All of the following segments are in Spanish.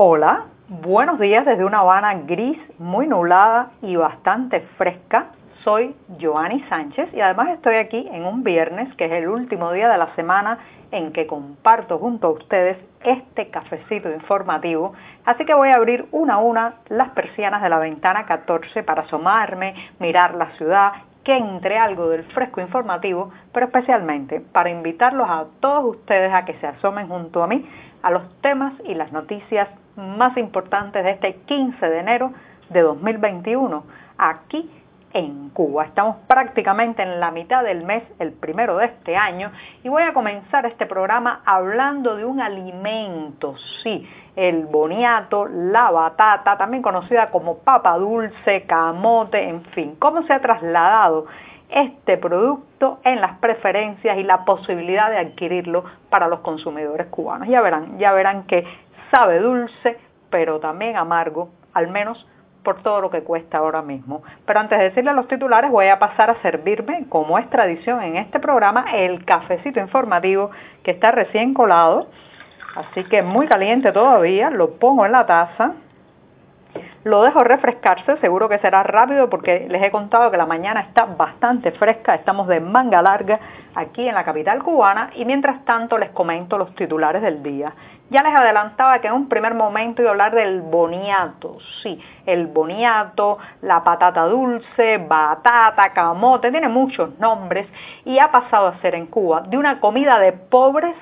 Hola, buenos días desde una Habana gris, muy nublada y bastante fresca. Soy Joanny Sánchez y además estoy aquí en un viernes que es el último día de la semana en que comparto junto a ustedes este cafecito informativo. Así que voy a abrir una a una las persianas de la ventana 14 para asomarme, mirar la ciudad, que entre algo del fresco informativo, pero especialmente para invitarlos a todos ustedes a que se asomen junto a mí a los temas y las noticias más importantes de este 15 de enero de 2021 aquí en Cuba. Estamos prácticamente en la mitad del mes, el primero de este año, y voy a comenzar este programa hablando de un alimento, sí, el boniato, la batata, también conocida como papa dulce, camote, en fin, cómo se ha trasladado este producto en las preferencias y la posibilidad de adquirirlo para los consumidores cubanos. Ya verán, ya verán que sabe dulce, pero también amargo, al menos por todo lo que cuesta ahora mismo. Pero antes de decirle los titulares, voy a pasar a servirme, como es tradición en este programa, el cafecito informativo que está recién colado. Así que muy caliente todavía, lo pongo en la taza lo dejo refrescarse, seguro que será rápido porque les he contado que la mañana está bastante fresca, estamos de manga larga aquí en la capital cubana y mientras tanto les comento los titulares del día. Ya les adelantaba que en un primer momento iba a hablar del boniato, sí, el boniato, la patata dulce, batata, camote, tiene muchos nombres y ha pasado a ser en Cuba de una comida de pobres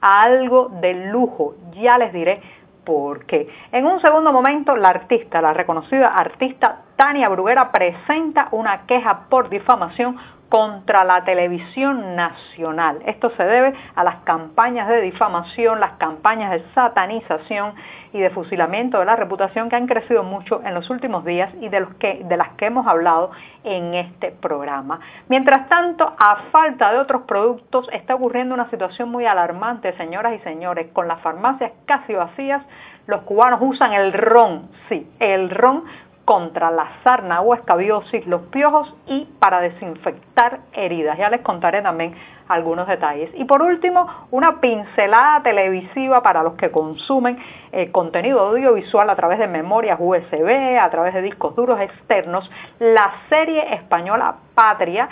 a algo de lujo, ya les diré porque en un segundo momento la artista, la reconocida artista Tania Bruguera presenta una queja por difamación contra la televisión nacional. Esto se debe a las campañas de difamación, las campañas de satanización y de fusilamiento de la reputación que han crecido mucho en los últimos días y de, las que hemos hablado en este programa. Mientras tanto, a falta de otros productos, está ocurriendo una situación muy alarmante, señoras y señores, con las farmacias casi vacías, los cubanos usan el ron, sí, el ron contra la sarna o escabiosis, los piojos y para desinfectar heridas. Ya les contaré también algunos detalles. Y por último, una pincelada televisiva para los que consumen eh, contenido audiovisual a través de memorias USB, a través de discos duros externos, la serie española Patria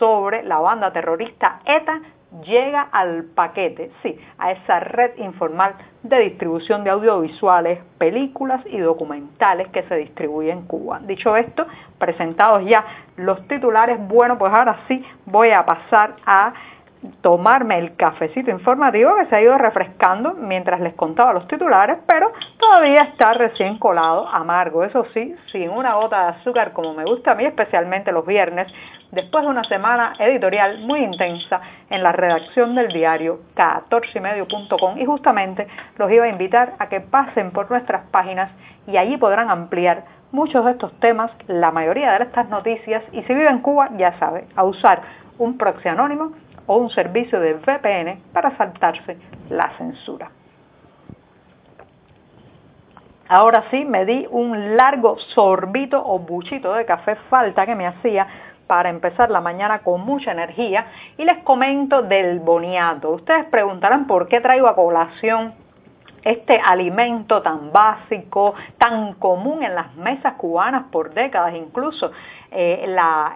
sobre la banda terrorista ETA llega al paquete, sí, a esa red informal de distribución de audiovisuales, películas y documentales que se distribuyen en Cuba. Dicho esto, presentados ya los titulares, bueno, pues ahora sí voy a pasar a tomarme el cafecito informativo que se ha ido refrescando mientras les contaba los titulares, pero todavía está recién colado, amargo, eso sí, sin una gota de azúcar como me gusta a mí, especialmente los viernes, después de una semana editorial muy intensa en la redacción del diario 14ymedio.com y justamente los iba a invitar a que pasen por nuestras páginas y allí podrán ampliar muchos de estos temas, la mayoría de estas noticias y si vive en Cuba ya sabe, a usar un proxy anónimo o un servicio de VPN para saltarse la censura. Ahora sí, me di un largo sorbito o buchito de café falta que me hacía para empezar la mañana con mucha energía y les comento del boniato. Ustedes preguntarán por qué traigo a colación este alimento tan básico, tan común en las mesas cubanas por décadas incluso, eh,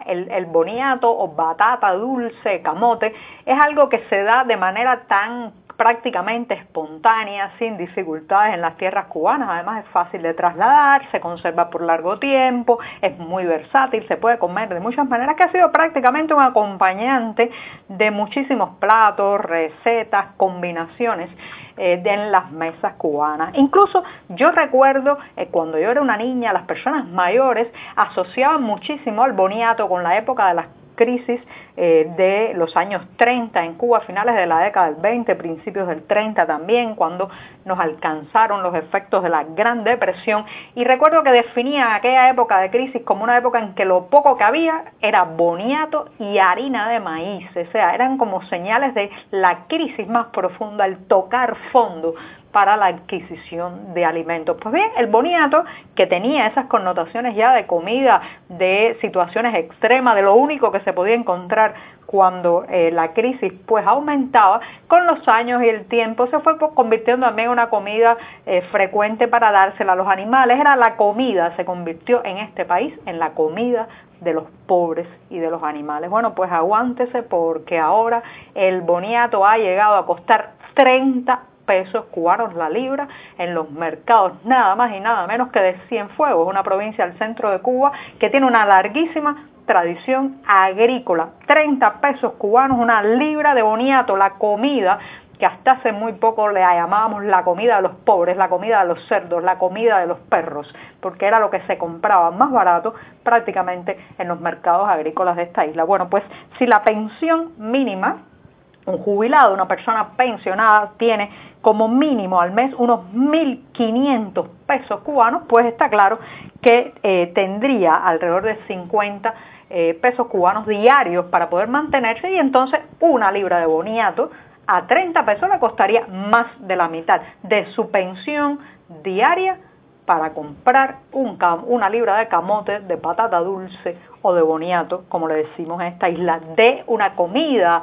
el, el boniato o batata dulce, camote, es algo que se da de manera tan prácticamente espontánea, sin dificultades en las tierras cubanas. Además es fácil de trasladar, se conserva por largo tiempo, es muy versátil, se puede comer de muchas maneras, que ha sido prácticamente un acompañante de muchísimos platos, recetas, combinaciones eh, en las mesas cubanas. Incluso yo recuerdo eh, cuando yo era una niña, las personas mayores asociaban muchísimo al boniato con la época de las crisis eh, de los años 30 en Cuba, finales de la década del 20, principios del 30 también, cuando nos alcanzaron los efectos de la Gran Depresión. Y recuerdo que definía aquella época de crisis como una época en que lo poco que había era boniato y harina de maíz. O sea, eran como señales de la crisis más profunda, el tocar fondo para la adquisición de alimentos. Pues bien, el boniato, que tenía esas connotaciones ya de comida, de situaciones extremas, de lo único que se podía encontrar cuando eh, la crisis pues aumentaba, con los años y el tiempo se fue pues, convirtiendo también en una comida eh, frecuente para dársela a los animales. Era la comida, se convirtió en este país en la comida de los pobres y de los animales. Bueno, pues aguántese porque ahora el boniato ha llegado a costar 30 pesos cubanos la libra en los mercados nada más y nada menos que de Cienfuegos, una provincia del centro de Cuba que tiene una larguísima tradición agrícola. 30 pesos cubanos, una libra de boniato, la comida que hasta hace muy poco le llamábamos la comida de los pobres, la comida de los cerdos, la comida de los perros, porque era lo que se compraba más barato prácticamente en los mercados agrícolas de esta isla. Bueno, pues si la pensión mínima, un jubilado, una persona pensionada, tiene como mínimo al mes unos 1.500 pesos cubanos, pues está claro que eh, tendría alrededor de 50 eh, pesos cubanos diarios para poder mantenerse y entonces una libra de boniato a 30 pesos le costaría más de la mitad de su pensión diaria para comprar un una libra de camote, de patata dulce o de boniato, como le decimos en esta isla, de una comida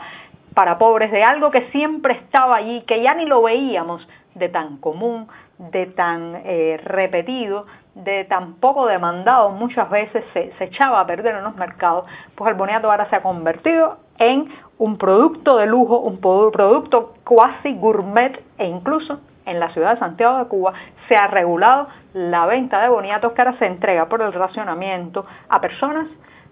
para pobres, de algo que siempre estaba allí, que ya ni lo veíamos de tan común, de tan eh, repetido, de tan poco demandado muchas veces se, echaba a perder en los mercados, pues el boniato ahora se ha convertido en un producto de lujo, un producto cuasi gourmet e incluso en la ciudad de Santiago de Cuba se ha regulado la venta de boniatos que ahora se entrega por el racionamiento a personas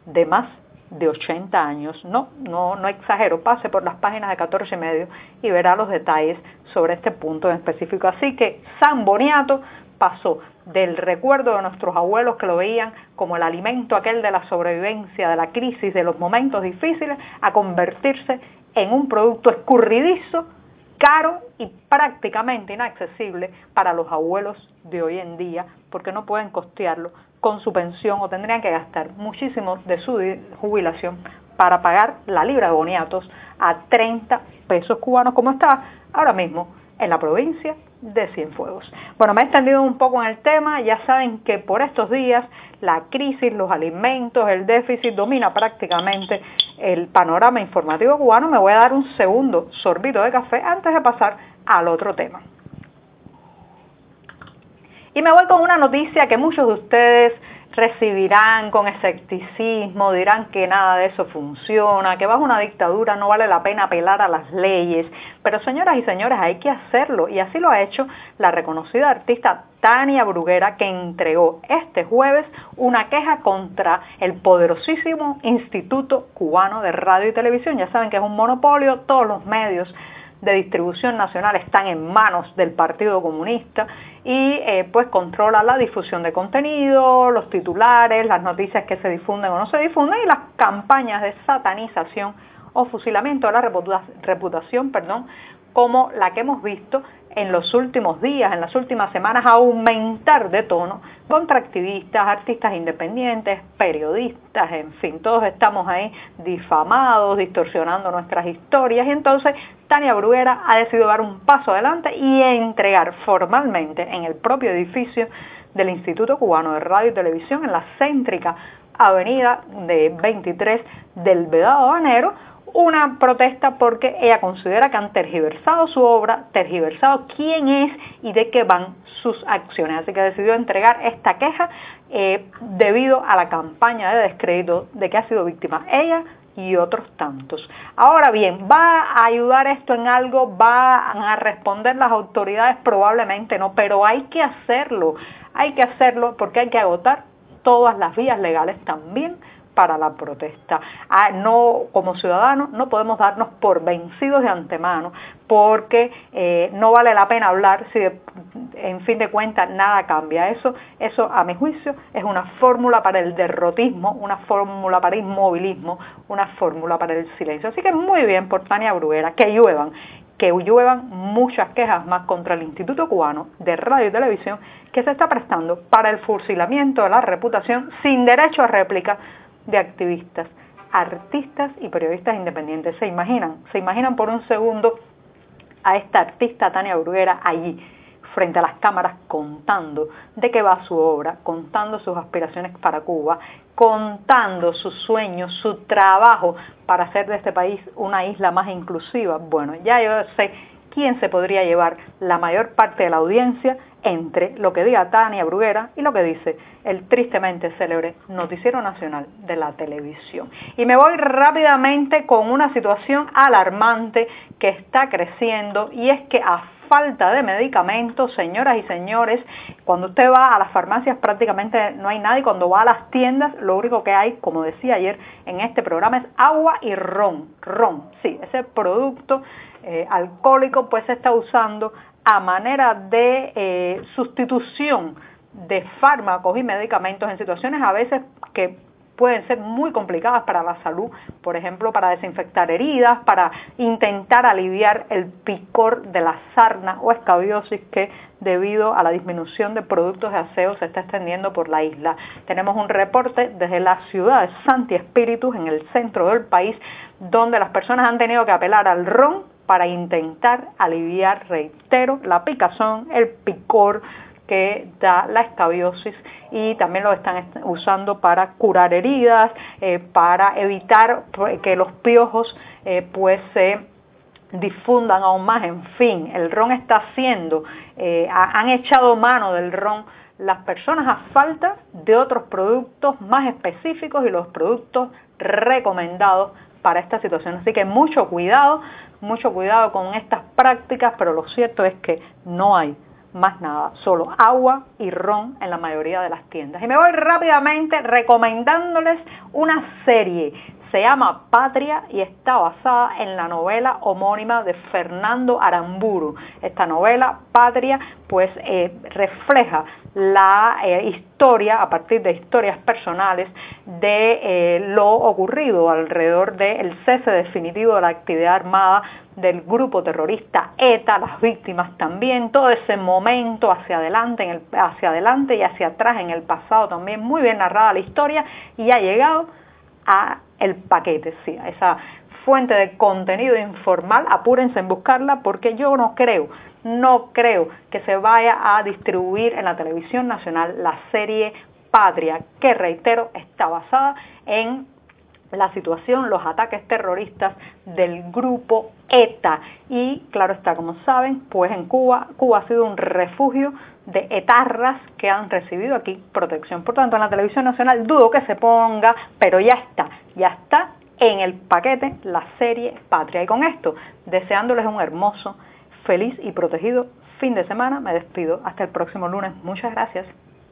de más de 80 años. No, no, no exagero, pase por las páginas de 14 y medio y verá los detalles sobre este punto en específico. Así que San Boniato pasó del recuerdo de nuestros abuelos que lo veían como el alimento aquel de la sobrevivencia, de la crisis, de los momentos difíciles, a convertirse en un producto escurridizo, caro y prácticamente inaccesible para los abuelos de hoy en día, porque no pueden costearlo con su pensión o tendrían que gastar muchísimo de su jubilación para pagar la libra de boniatos a 30 pesos cubanos, como está ahora mismo en la provincia de Cienfuegos. Bueno, me he extendido un poco en el tema, ya saben que por estos días la crisis, los alimentos, el déficit domina prácticamente el panorama informativo cubano. Me voy a dar un segundo sorbito de café antes de pasar al otro tema. Y me voy con una noticia que muchos de ustedes recibirán con escepticismo, dirán que nada de eso funciona, que bajo una dictadura no vale la pena apelar a las leyes. Pero señoras y señores, hay que hacerlo y así lo ha hecho la reconocida artista Tania Bruguera que entregó este jueves una queja contra el poderosísimo Instituto Cubano de Radio y Televisión. Ya saben que es un monopolio, todos los medios de distribución nacional están en manos del Partido Comunista y eh, pues controla la difusión de contenido, los titulares, las noticias que se difunden o no se difunden y las campañas de satanización o fusilamiento de la reputación, perdón, como la que hemos visto en los últimos días, en las últimas semanas, aumentar de tono contra activistas, artistas independientes, periodistas, en fin, todos estamos ahí difamados, distorsionando nuestras historias. Y entonces Tania Bruguera ha decidido dar un paso adelante y entregar formalmente en el propio edificio del Instituto Cubano de Radio y Televisión en la céntrica avenida de 23 del Vedado Banero una protesta porque ella considera que han tergiversado su obra, tergiversado quién es y de qué van sus acciones. Así que decidió entregar esta queja eh, debido a la campaña de descrédito de que ha sido víctima ella y otros tantos. Ahora bien, ¿va a ayudar esto en algo? ¿Van a responder las autoridades? Probablemente no, pero hay que hacerlo. Hay que hacerlo porque hay que agotar todas las vías legales también para la protesta. Ah, no, como ciudadanos no podemos darnos por vencidos de antemano porque eh, no vale la pena hablar si en fin de cuentas nada cambia. Eso, eso a mi juicio es una fórmula para el derrotismo, una fórmula para el inmovilismo, una fórmula para el silencio. Así que muy bien por Tania Bruguera, que lluevan que lluevan muchas quejas más contra el Instituto Cubano de Radio y Televisión que se está prestando para el fusilamiento de la reputación sin derecho a réplica de activistas, artistas y periodistas independientes. ¿Se imaginan? ¿Se imaginan por un segundo a esta artista Tania Bruguera allí, frente a las cámaras contando de qué va su obra, contando sus aspiraciones para Cuba, contando sus sueños, su trabajo para hacer de este país una isla más inclusiva. Bueno, ya yo sé quién se podría llevar la mayor parte de la audiencia entre lo que diga Tania Bruguera y lo que dice el tristemente célebre Noticiero Nacional de la Televisión. Y me voy rápidamente con una situación alarmante que está creciendo y es que a falta de medicamentos, señoras y señores, cuando usted va a las farmacias prácticamente no hay nadie, cuando va a las tiendas lo único que hay, como decía ayer en este programa, es agua y ron, ron, sí, ese producto eh, alcohólico pues se está usando a manera de eh, sustitución de fármacos y medicamentos en situaciones a veces que pueden ser muy complicadas para la salud, por ejemplo, para desinfectar heridas, para intentar aliviar el picor de la sarna o escabiosis que debido a la disminución de productos de aseo se está extendiendo por la isla. Tenemos un reporte desde la ciudad de Santi Espíritus, en el centro del país, donde las personas han tenido que apelar al ron para intentar aliviar, reitero, la picazón, el picor que da la escabiosis y también lo están usando para curar heridas, eh, para evitar que los piojos eh, pues se difundan aún más. En fin, el ron está haciendo, eh, han echado mano del ron las personas a falta de otros productos más específicos y los productos recomendados para esta situación. Así que mucho cuidado, mucho cuidado con estas prácticas, pero lo cierto es que no hay más nada, solo agua y ron en la mayoría de las tiendas. Y me voy rápidamente recomendándoles una serie. Se llama Patria y está basada en la novela homónima de Fernando Aramburu. Esta novela, Patria, pues eh, refleja la eh, historia, a partir de historias personales, de eh, lo ocurrido alrededor del cese definitivo de la actividad armada del grupo terrorista ETA, las víctimas también, todo ese momento hacia adelante, en el, hacia adelante y hacia atrás en el pasado también, muy bien narrada la historia y ha llegado a el paquete, sí, a esa fuente de contenido informal, apúrense en buscarla porque yo no creo, no creo que se vaya a distribuir en la televisión nacional la serie Patria, que reitero, está basada en la situación, los ataques terroristas del grupo ETA. Y claro está, como saben, pues en Cuba, Cuba ha sido un refugio de etarras que han recibido aquí protección. Por tanto, en la televisión nacional dudo que se ponga, pero ya está, ya está en el paquete la serie Patria. Y con esto, deseándoles un hermoso, feliz y protegido fin de semana, me despido. Hasta el próximo lunes. Muchas gracias.